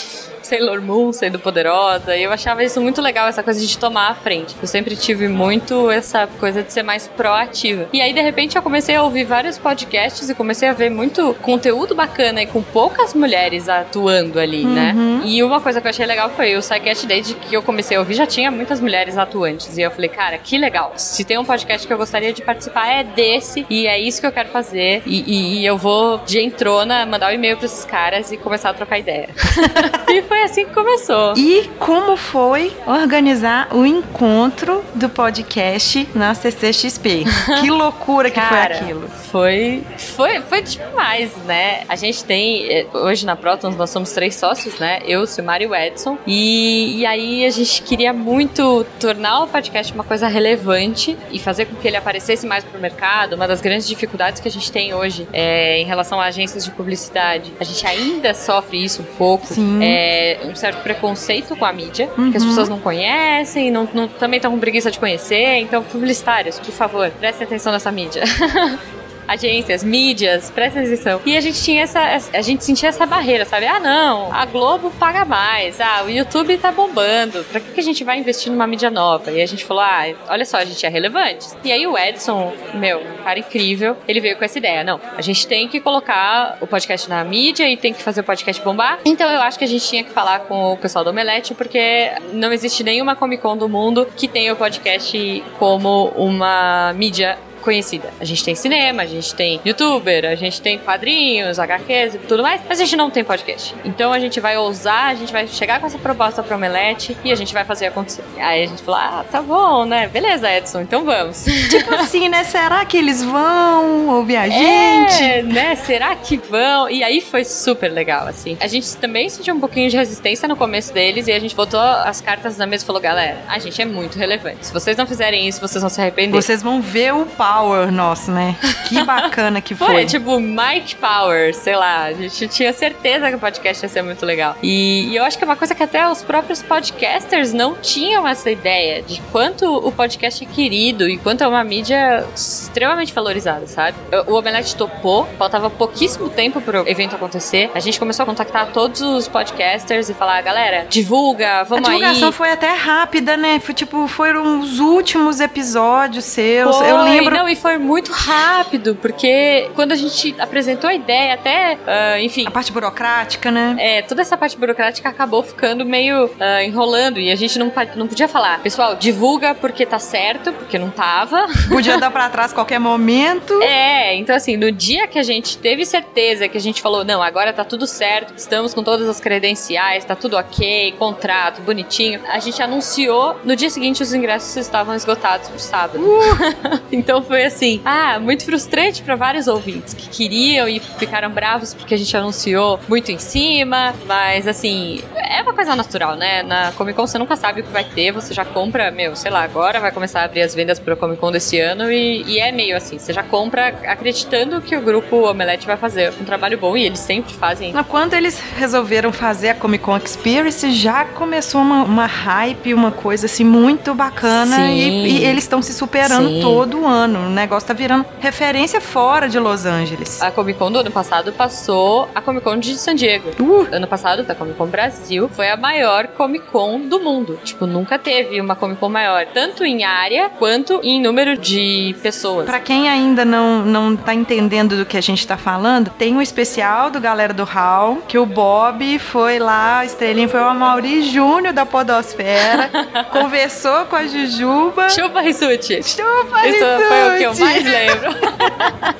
Sailor Moon sendo poderosa. E eu achava isso muito legal, essa coisa de tomar a frente. Eu sempre tive muito essa coisa de ser mais proativa. E aí, de repente, eu comecei a ouvir vários podcasts e comecei a ver muito conteúdo bacana e com poucas mulheres atuando ali, né?
Uhum.
E uma coisa que eu achei legal foi o SciCast, desde que eu comecei a ouvir, já tinha muitas mulheres atuantes. E eu falei, cara, que legal. Se tem um podcast que eu gostaria de participar, é desse. E é isso que eu quero fazer. E, e- e eu vou de entrona mandar o e-mail pra esses caras e começar a trocar ideia. e foi assim que começou.
E como foi organizar o encontro do podcast na CCXP? Que loucura que
Cara,
foi aquilo.
Foi, foi, foi demais, né? A gente tem, eh, hoje na Protons nós somos três sócios, né? Eu, Silmar e o Edson. E, e aí a gente queria muito tornar o podcast uma coisa relevante e fazer com que ele aparecesse mais pro mercado. Uma das grandes dificuldades que a gente tem hoje é em relação a agências de publicidade. A gente ainda sofre isso um pouco.
Sim.
É, um certo preconceito com a mídia, que as
Uhum.
pessoas não conhecem, não, não- também estão com preguiça de conhecer. Então, publicitários, por favor, prestem atenção nessa mídia. Agências, mídias, prestem atenção. E a gente tinha essa. A gente sentia essa barreira, sabe? Ah, não, a Globo paga mais. Ah, o YouTube tá bombando. Pra que, que a gente vai investir numa mídia nova? E a gente falou: ah, olha só, a gente é relevante. E aí o Edson, meu, um cara incrível, ele veio com essa ideia. Não, a gente tem que colocar o podcast na mídia e tem que fazer o podcast bombar. Então eu acho que a gente tinha que falar com o pessoal do Omelete, porque não existe nenhuma Comic Con do mundo que tenha o podcast como uma mídia conhecida. A gente tem cinema, a gente tem youtuber, a gente tem quadrinhos, HQs e tudo mais, mas a gente não tem podcast. Então a gente vai ousar, a gente vai chegar com essa proposta pro Omelete e a gente vai fazer acontecer. Aí a gente falou, ah, tá bom, né? Beleza, Edson, então vamos.
Tipo assim, né? Será que eles vão ouvir a gente?
É, né? Será que vão? E aí foi super legal, assim. A gente também sentiu um pouquinho de resistência no começo deles e a gente botou as cartas na mesa e falou, galera, a gente é muito relevante. Se vocês não fizerem isso, vocês vão se arrepender.
Vocês vão ver o power nosso, né? Que bacana que
Foi,
foi.
tipo, Mike Power, sei lá. A gente tinha certeza que o podcast ia ser muito legal. E, e eu acho que é uma coisa que até os próprios podcasters não tinham essa ideia de quanto o podcast é querido e quanto é uma mídia extremamente valorizada, sabe? O Omelete topou, faltava pouquíssimo tempo pro evento acontecer. A gente começou a contactar todos os podcasters e falar, galera, divulga,
A
vamos
divulgação
aí.
foi até rápida, né? Foi tipo, foram os últimos episódios seus.
Foi,
Eu lembro.
Não, e foi muito rápido, porque quando a gente apresentou a ideia, até, ah, enfim,
A parte burocrática, né?
É, toda essa parte burocrática acabou ficando meio ah, enrolando e a gente não, não podia falar. Pessoal, divulga porque tá certo, porque não tava.
Podia dar pra trás qualquer momento.
É, então assim, no dia que a gente teve certeza que a gente falou, não, agora tá tudo certo, estamos com todas as credenciais, tá tudo ok, contrato, bonitinho, a gente anunciou, no dia seguinte os ingressos estavam esgotados pro sábado. então foi assim, ah, muito frustrante para vários ouvintes que queriam e ficaram bravos porque a gente anunciou muito em cima, mas assim, é uma coisa natural, né? Na Comic Con você nunca sabe o que vai ter, você já compra, meu, sei lá, agora vai começar a abrir as vendas para Comic Con desse ano e, e, é meio assim, você já compra acreditando que o grupo Omelete vai fazer um trabalho bom e eles sempre fazem.
Quando eles resolveram fazer a Comic Con Experience, já começou uma, uma hype, uma coisa assim muito bacana e, e, eles estão se superando Sim. todo ano. O negócio tá virando referência fora de Los Angeles.
A Comic Con do ano passado passou a Comic Con de San Diego. Uh. Ano passado, a Comic Con Brasil foi a maior Comic Con do mundo. Tipo, nunca teve uma Comic Con maior, tanto em área quanto em número de pessoas.
Para quem ainda não, não tá entendendo do que a gente tá falando, tem um especial do Galera do Hall, que o Bob foi lá, a estrelinha foi o Mauri Júnior da Podosfera, conversou com a Jujuba.
Chupa Rissuti.
Chupa
Isso o que eu mais lembro.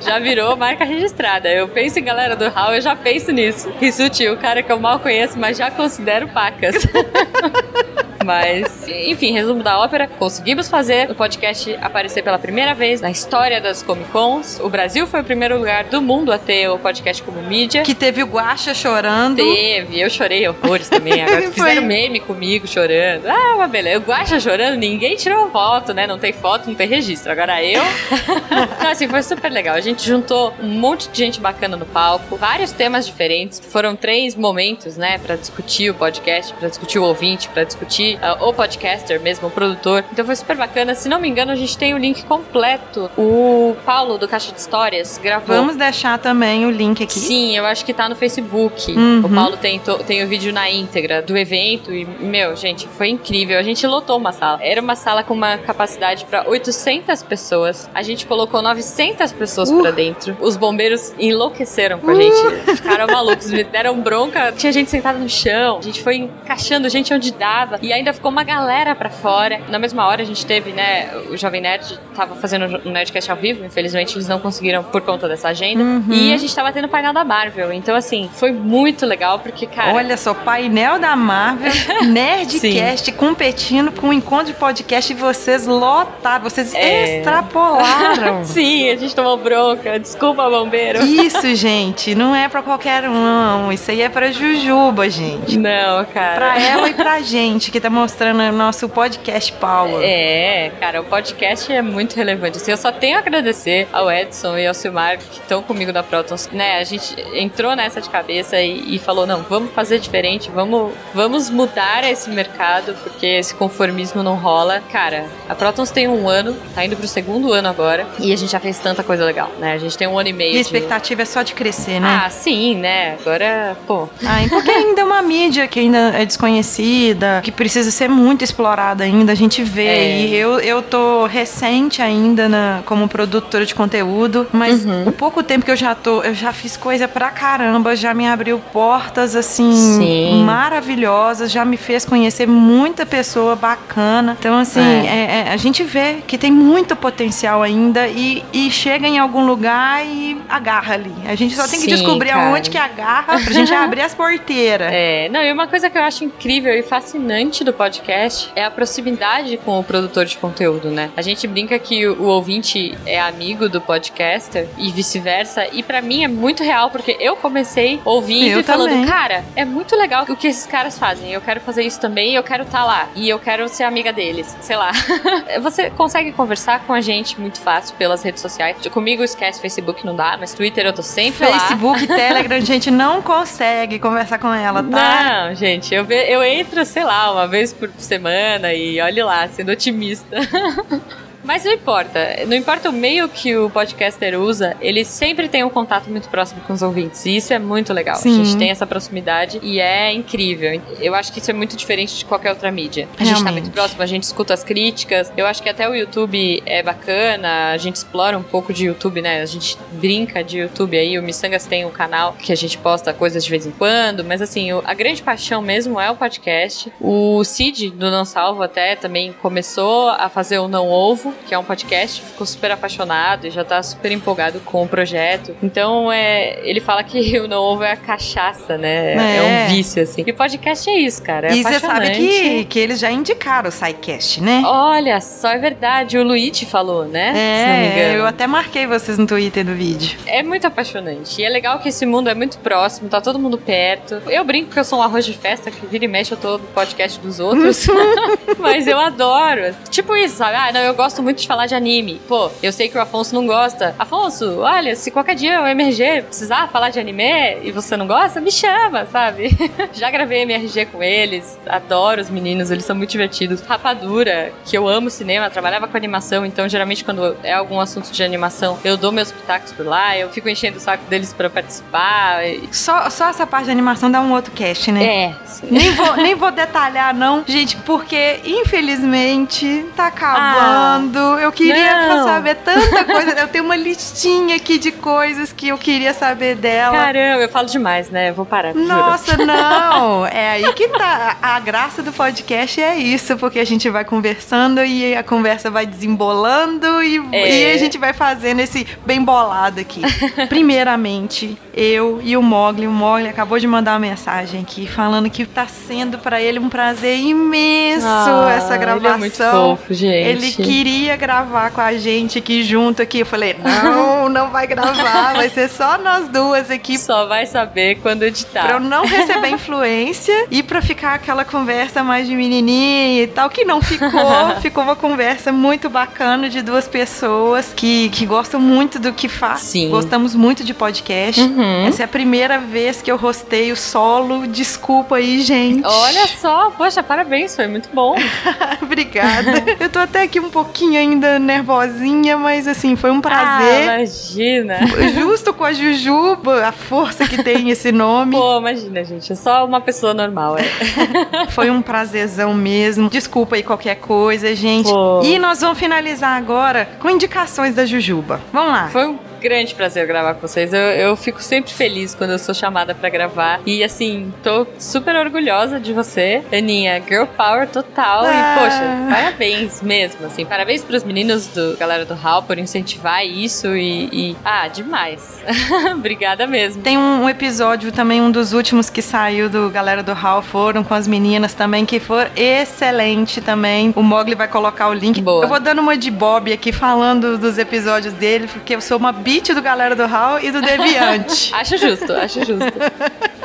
já virou marca registrada. Eu penso em Galera do Hall, eu já penso nisso. Rissuti, o cara que eu mal conheço, mas já considero pacas. Mas, enfim, resumo da ópera. Conseguimos fazer o podcast aparecer pela primeira vez na história das Comic Cons. O Brasil foi o primeiro lugar do mundo a ter o podcast como mídia.
Que teve o Guacha chorando.
Teve, eu chorei horrores também. Agora fizeram meme comigo chorando. Ah, uma beleza. O Guacha chorando, ninguém tirou foto, né? Não tem foto, não tem registro. Agora eu. então, assim, foi super legal. A gente juntou um monte de gente bacana no palco, vários temas diferentes. Foram três momentos, né, para discutir o podcast, para discutir o ouvinte, para discutir uh, o podcaster mesmo, o produtor. Então foi super bacana. Se não me engano, a gente tem o link completo. O Paulo, do Caixa de Histórias, gravou.
Vamos deixar também o link aqui.
Sim, eu acho que tá no Facebook. Uhum. O Paulo tem, tem o vídeo na íntegra do evento e, meu, gente, foi incrível. A gente lotou uma sala. Era uma sala com uma capacidade para 800 pessoas. A gente colocou 900 pessoas uh. pra dentro. Os bombeiros enlouqueceram com a gente. Uh. Ficaram malucos, me deram bronca. Tinha gente sentada no chão. A gente foi encaixando gente onde dava. E ainda ficou uma galera pra fora. Na mesma hora a gente teve, né, o Jovem Nerd tava fazendo um Nerdcast ao vivo, infelizmente eles não conseguiram por conta dessa agenda. Uhum. E a gente tava tendo o painel da Marvel. Então, assim, foi muito legal, porque, cara.
Olha só, painel da Marvel, Nerdcast competindo com o encontro de podcast e vocês lotaram, vocês é... extrapolaram.
Sim, a gente tomou bronca. Desculpa, bombeiro.
Isso, gente, não é pra qualquer um, não. Isso aí é pra Jujuba, gente.
Não, cara.
Pra ela e pra gente que tá mostrando o nosso podcast Power.
É, cara, o podcast é muito relevante. Assim, eu só tenho a agradecer ao Edson e ao Silmar que estão comigo na Protons. Né, a gente entrou nessa de cabeça e, e, falou: não, vamos fazer diferente, vamos, vamos mudar esse mercado, porque esse conformismo não rola. Cara, a Protons tem um ano, tá indo pro segundo ano agora, e a gente já fez tanta coisa legal, né? A gente tem um ano e meio.
E a expectativa
de...
é só de crescer, né?
Ah, sim, né? Agora, pô.
Ah, porque ainda é uma mídia que ainda é desconhecida, que precisa precisa ser muito explorada ainda, a gente vê. É. E eu, eu tô recente ainda na, como produtora de conteúdo, mas uhum. o pouco tempo que eu já tô, eu já fiz coisa pra caramba, já me abriu portas assim Sim. maravilhosas, já me fez conhecer muita pessoa bacana. Então, assim, é. É, é a gente vê que tem muito potencial ainda e, e chega em algum lugar e agarra ali. A gente só tem que Sim, descobrir cara. aonde que agarra pra gente abrir as porteiras.
É, não, e uma coisa que eu acho incrível e fascinante do podcast é a proximidade com o produtor de conteúdo, né? A gente brinca que o, o ouvinte é amigo do podcaster e vice-versa, e para mim é muito real, porque eu comecei ouvindo eu e falando, também. cara, é muito legal o que esses caras fazem, eu quero fazer isso também, eu quero estar tá lá, e eu quero ser amiga deles, sei lá. Você consegue conversar com a gente muito fácil pelas redes sociais. Comigo esquece Facebook, não dá, mas Twitter eu tô sempre
Facebook, lá. Facebook, Telegram, a gente não consegue conversar com ela,
tá? Não, gente, eu, eu entro, sei lá, uma vez vez por semana e olhe lá, sendo otimista. Mas não importa. Não importa o meio que o podcaster usa, ele sempre tem um contato muito próximo com os ouvintes. E isso é muito legal. Sim. A gente tem essa proximidade e é incrível. Eu acho que isso é muito diferente de qualquer outra mídia. A Realmente. gente tá muito próximo, a gente escuta as críticas. Eu acho que até o YouTube é bacana, a gente explora um pouco de YouTube, né? A gente brinca de YouTube aí. O Missangas tem um canal que a gente posta coisas de vez em quando, mas assim, a grande paixão mesmo é o podcast. O Cid do Não Salvo até também começou a fazer o Não Ovo Que é um podcast, ficou super apaixonado e já tá super empolgado com o projeto. Então, é, ele fala que o Novo é a cachaça, né? É,
É.
um vício, assim. E podcast é isso, cara. É
e você sabe que, que eles já indicaram o SciCast, né?
Olha, só é verdade, o Luigi falou, né? Não
É, eu até marquei vocês no Twitter do vídeo.
É muito apaixonante. E é legal que esse mundo é muito próximo, tá todo mundo perto. Eu brinco que eu sou um arroz de festa, que vira e mexe eu tô no podcast dos outros. Mas eu adoro. Tipo isso, sabe? Ah, não, eu gosto muito de falar de anime. Pô, eu sei que o Afonso não gosta. Afonso, olha, se qualquer dia o MRG precisar falar de anime e você não gosta, me chama, sabe? Já gravei MRG com eles, adoro os meninos, eles são muito divertidos. Rapadura, que eu amo cinema, trabalhava com animação, então geralmente quando é algum assunto de animação, eu dou meus pitacos por lá, eu fico enchendo o saco deles pra participar.
Só, só essa parte da animação dá um outro cast, né?
É, sim.
Nem vou, nem vou detalhar, não, gente, porque infelizmente tá acabando. Eu queria
não.
saber tanta coisa. Eu tenho uma listinha aqui de coisas que eu queria saber dela.
Caramba, eu falo demais, né? Eu vou parar, juro.
Nossa, não! É aí que tá. A graça do podcast é isso, porque a gente vai conversando e a conversa vai desembolando e,
É.
e a gente vai fazendo esse bem bolado aqui. Primeiramente, eu e o Mogli. O Mogli acabou de mandar uma mensagem aqui falando que tá sendo pra ele um prazer imenso
Ah,
essa
ele é
gravação.
muito fofo, gente.
Ele queria gravar com a gente aqui junto aqui. Eu falei, não, não vai gravar, vai ser só nós duas aqui
Só vai saber quando editar.
Pra eu não receber influência e pra ficar aquela conversa mais de menininha e tal, que não ficou. ficou uma conversa muito bacana de duas pessoas que, que gostam muito do que faz.
Sim.
Gostamos muito de podcast.
Uhum.
Essa é a primeira vez que eu rosteio solo. Desculpa aí, gente.
Olha só, poxa, parabéns, foi muito bom.
Obrigada. eu tô até aqui um pouquinho ainda nervosinha, mas assim, foi um
Ah,
prazer.
imagina.
Justo com a Jujuba, a força que tem esse nome.
Pô, imagina, gente. É só uma pessoa normal, é.
Foi um prazerzão mesmo. Desculpa aí qualquer coisa, gente.
Pô.
E nós vamos finalizar agora com indicações da Jujuba. Vamos lá.
Foi um grande prazer gravar com vocês. Eu, eu fico sempre feliz quando eu sou chamada pra gravar. E assim, tô super orgulhosa de você, Aninha. Girl Power total.
Ah.
E, poxa, parabéns mesmo. Assim, parabéns pros meninos do galera do Hall por incentivar isso e. e- ah, demais. Obrigada mesmo.
Tem um, episódio também, um dos últimos que saiu do Galera do Hall, foram com as meninas também, que foram excelente também. O Mogli vai colocar o link.
Boa.
Eu vou dando uma de Bob aqui, falando dos episódios dele, porque eu sou uma beat do Galera do Hall e do Deviante.
Acho justo, acho justo.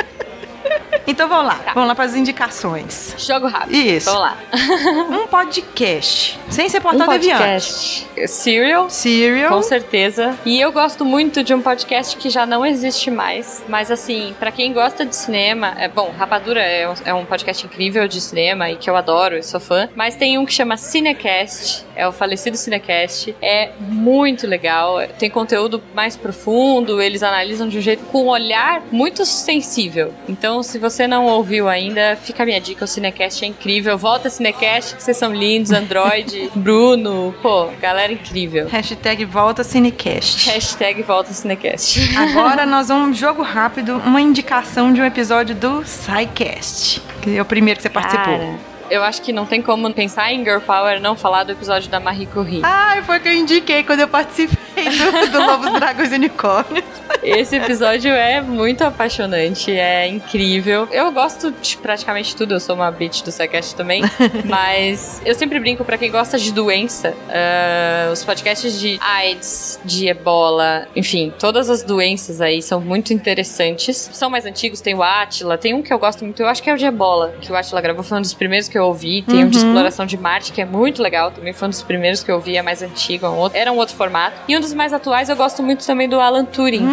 então vamos lá, vamos lá para as indicações.
Jogo rápido.
Isso.
Vamos lá.
Um podcast, sem ser
Um
Portal Deviante.
podcast. Serial.
Serial.
Com certeza. E eu gosto muito de um podcast que já não existe mais. Mas assim, pra quem gosta de cinema, é bom, Rapadura é um, é um podcast incrível de cinema e que eu adoro, eu sou fã. Mas tem um que chama Cinecast, é o falecido Cinecast. É muito legal, tem conteúdo mais profundo, eles analisam de um jeito com um olhar muito sensível. Então, se você não ouviu ainda, fica a minha dica, o Cinecast é incrível. Volta Cinecast, que vocês são lindos, Android, Bruno, pô, galera incrível.
Hashtag volta Cinecast.
Hashtag volta Cinecast.
Agora nós vamos, jogo rápido, uma indicação de um episódio do SciCast. Que é o primeiro que você participou.
Eu acho que não tem como pensar em Girl Power não falar do episódio da Marie Curie.
Ai, foi o que eu indiquei quando eu participei do, do Lobos, Dragões e Unicórnios.
Esse episódio é muito apaixonante, é incrível. Eu gosto de praticamente tudo, eu sou uma bitch do Psycast também, mas eu sempre brinco pra quem gosta de doença, ah, os podcasts de AIDS, de ebola, enfim, todas as doenças aí são muito interessantes. São mais antigos, tem o Atila, tem um que eu gosto muito, eu acho que é o de ebola, que o Atila gravou, foi um dos primeiros que eu ouvi. Tem um de
Uhum.
exploração de Marte, que é muito legal, também foi um dos primeiros que eu ouvi, é mais antigo, é um outro- era um outro formato. E um dos mais atuais eu gosto muito também do Alan Turing.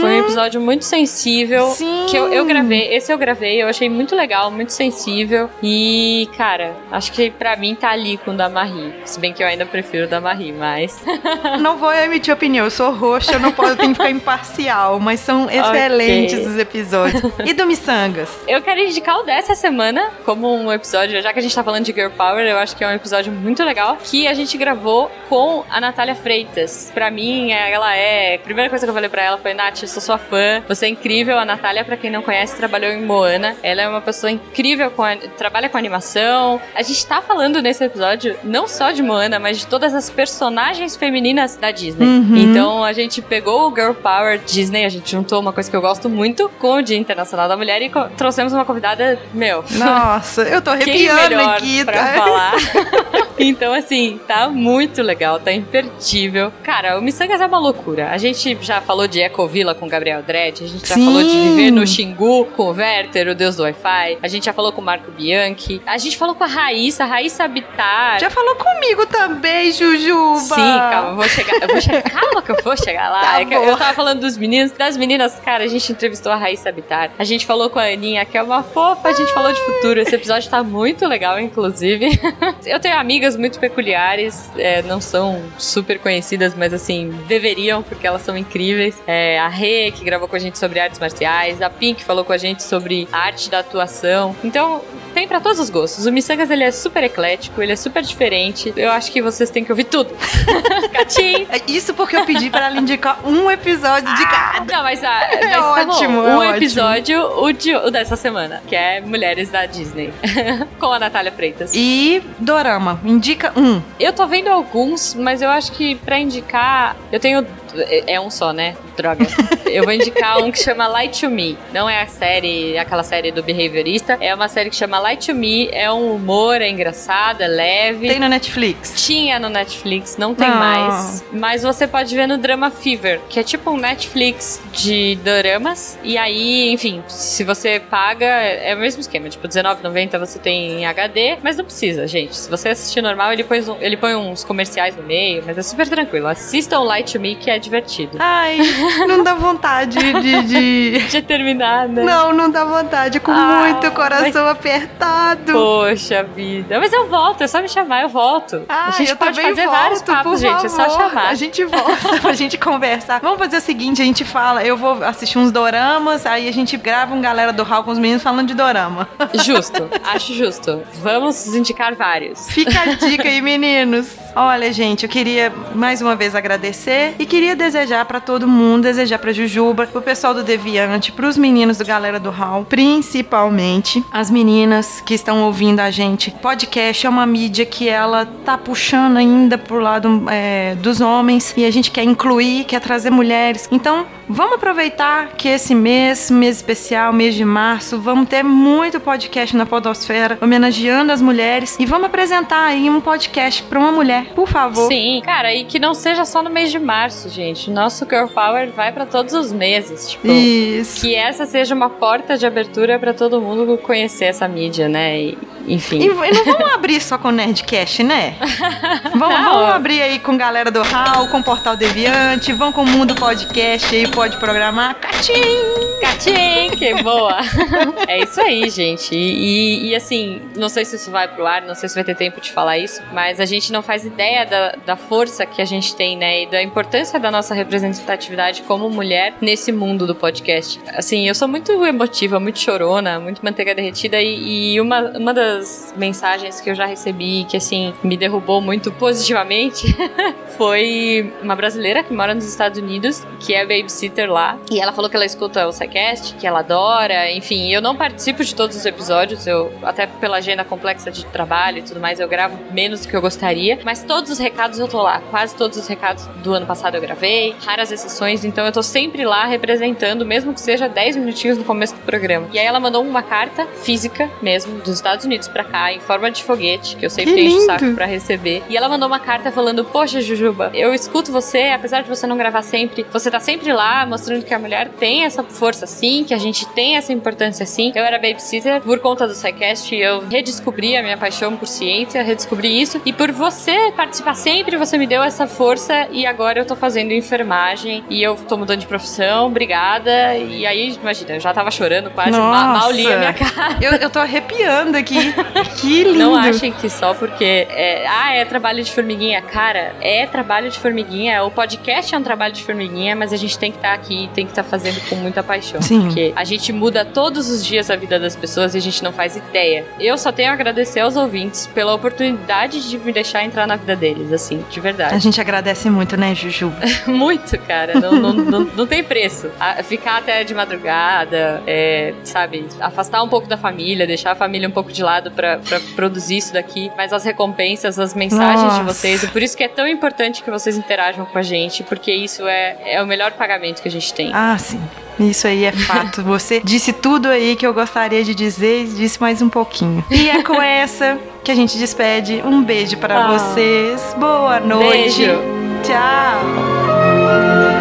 Foi um episódio muito sensível.
Uhum. Sim.
Que eu, eu gravei. Esse eu gravei, eu achei muito legal, muito sensível. E, cara, acho que pra mim tá ali com o da Marie. Se bem que eu ainda prefiro o da Marie, mas.
Não vou emitir opinião, eu sou roxa, eu não posso, eu tenho que ficar imparcial, mas são excelentes os episódios. E do Missangas?
eu quero indicar o dessa semana como um episódio já que a gente tá falando de Girl Power, eu acho que é um episódio muito legal que a gente gravou com a Natália Freitas. Pra mim, ela é. A primeira coisa que eu falei pra ela foi: Nath, eu sou sua fã, você é incrível. A Natália, pra quem não conhece, trabalhou em Moana. Ela é uma pessoa incrível, com a... trabalha com animação. A gente tá falando nesse episódio não só de Moana, mas de todas as personagens femininas da Disney.
Uhum.
Então a gente pegou o Girl Power Disney, a gente juntou uma coisa que eu gosto muito com o Dia Internacional da Mulher e trouxemos uma convidada, meu.
Nossa, eu tô
Quem
arrepiando
melhor
aqui,
pra falar? então, assim, tá muito legal, tá imperdível. Cara, o Missangas é uma loucura. A gente já falou de Ecovila com o Gabriel Dredd, a gente já
Sim.
falou de viver no Xingu com o Werther, o deus do Wi-Fi. A gente já falou com o Marco Bianchi. A gente falou com a Raíssa, a Raíssa Habitar.
Já falou comigo também, Jujuba.
Sim, calma, eu vou chegar. Eu vou chegar. Calma que eu vou chegar lá.
Tá
É eu tava falando dos meninos. Das meninas, cara, a gente entrevistou a Raíssa Habitar. A gente falou com a Aninha, que é uma fofa. A gente falou de futuro. Esse episódio tá muito legal, inclusive. Eu tenho amigas muito peculiares. é, não são super conhecidas, mas assim, deveriam, porque elas são incríveis. É, a Rê, que gravou com a gente sobre artes marciais. A Pink falou com a gente sobre arte da atuação. Então, tem pra todos os gostos. O Missangas, ele é super eclético, ele é super diferente. Eu acho que vocês têm que ouvir tudo. Catim!
É Isso porque eu pedi pra ela indicar um episódio de cada.
Não, mas, ah, mas tá bom.
ótimo, é
um
ótimo.
episódio, o, de- o dessa semana, que é Mulheres da Disney, com a Natália Freitas.
E Dorama, indica um.
Eu tô vendo alguns, mas eu acho que pra indicar, eu tenho. É é um só, né? Droga. Eu vou indicar um que chama Light to Me. Não é a série, aquela série do behaviorista. É uma série que chama Light to Me. É um humor, é engraçado, é leve.
Tem no Netflix.
Tinha no Netflix, não tem
Ah.
mais. Mas você pode ver no Drama Fever, que é tipo um Netflix de doramas. E aí, enfim, se você paga, é o mesmo esquema. Tipo, R$19,90 você tem em HD, mas não precisa, gente. Se você assistir normal, ele põe, ele põe uns comerciais no meio, mas é super tranquilo. Assistam Light to Me, que é divertido.
Ai, não dá vontade de. de-
De terminar, né?
Não, não dá vontade. Com
Ah,
muito coração apertado.
Poxa vida. Mas eu volto, é só me chamar, eu volto.
Ah,
a gente
eu
pode fazer
volto,
vários papos, gente. É só
favor.
chamar.
A gente volta pra gente conversar. Vamos fazer o seguinte, a gente fala, eu vou assistir uns doramas, aí a gente grava um galera do Hall com os meninos falando de dorama.
Justo, acho justo. Vamos indicar vários.
Fica a dica aí, meninos. Olha, gente, eu queria mais uma vez agradecer e queria desejar pra todo mundo, desejar pra Jujuba, pro pessoal do Deviante, pros meninos do Galera do Hall, principalmente as meninas que estão ouvindo a gente. Podcast é uma mídia que ela tá puxando ainda pro lado é, dos homens e a gente quer incluir, quer trazer mulheres. Então, vamos aproveitar que esse mês, mês especial, mês de março, vamos ter muito podcast na Podosfera homenageando as mulheres e vamos apresentar aí um podcast pra uma mulher, por favor.
Sim, cara, e que não seja só no mês de março, gente. Nosso Girl Power vai pra todos os meses, tipo.
Isso.
Que essa seja uma porta de abertura pra todo mundo conhecer essa mídia, né? E, enfim.
E, e não vamos abrir só com o Nerdcast, né? Vamos, vamos abrir aí com galera do HAL, com o Portal Deviante, vamos com o Mundo Podcast aí, pode programar. Catim!
Catim, que boa! é isso aí, gente. E, e- e, assim, não sei se isso vai pro ar, não sei se vai ter tempo de falar isso, mas a gente não faz ideia da, da força que a gente tem, né? E da importância da nossa representatividade como mulher nesse mundo do podcast. Assim, eu sou muito emotiva, muito chorona, muito manteiga derretida, e, e uma, uma das mensagens que eu já recebi que, assim, me derrubou muito positivamente foi uma brasileira que mora nos Estados Unidos, que é babysitter lá. E ela falou que ela escuta o SciCast, que ela adora. Enfim, eu não participo de todos os episódios, eu até pela agenda complexa de trabalho e tudo mais, eu gravo menos do que eu gostaria. Mas todos os recados eu tô lá. Quase todos os recados do ano passado eu gravei, raras exceções, então eu tô sempre lá representando, mesmo que seja 10 minutinhos no começo do programa. E aí ela mandou uma carta física mesmo, dos Estados Unidos pra cá, em forma de foguete, que eu sempre
Que
encho o saco pra receber. E ela mandou uma carta falando: Poxa, Jujuba, eu escuto você, apesar de você não gravar sempre, você tá sempre lá mostrando que a mulher tem essa força sim, que a gente tem essa importância sim. Eu era babysitter por conta do SciCast, eu redescobri a minha paixão por ciência, redescobri isso. E por você participar sempre, você me deu essa força e agora eu tô fazendo enfermagem e eu tô mudando de profissão, obrigada. E aí, imagina, eu já tava chorando quase, ma- mal li a minha cara.
Eu, eu tô arrepiando aqui. Que lindo.
Não achem que só porque é, ah, é trabalho de formiguinha. Cara, é trabalho de formiguinha. O podcast é um trabalho de formiguinha, mas a gente tem que estar aqui, tem que estar fazendo com muita paixão.
Sim.
Porque a gente muda todos os dias a vida das pessoas e a gente não faz ideia. Eu só tenho a agradecer aos ouvintes pela oportunidade de me deixar entrar na vida deles, assim, de verdade.
A gente agradece muito, né, Juju?
Muito, cara. Não, não, não, não tem preço. A- ficar até de madrugada, é, sabe? Afastar um pouco da família, deixar a família um pouco de lado pra produzir isso daqui. Mas as recompensas, as mensagens de
Nossa.
vocês. E por isso que é tão importante que vocês interajam com a gente, porque isso é, é o melhor pagamento que a gente tem.
Ah, sim. Isso aí é fato. Você disse tudo aí que eu gostaria de dizer e disse mais um pouquinho. E é com essa que a gente despede. Um beijo para
Ah.
vocês. Boa noite.
Beijo.
Tchau.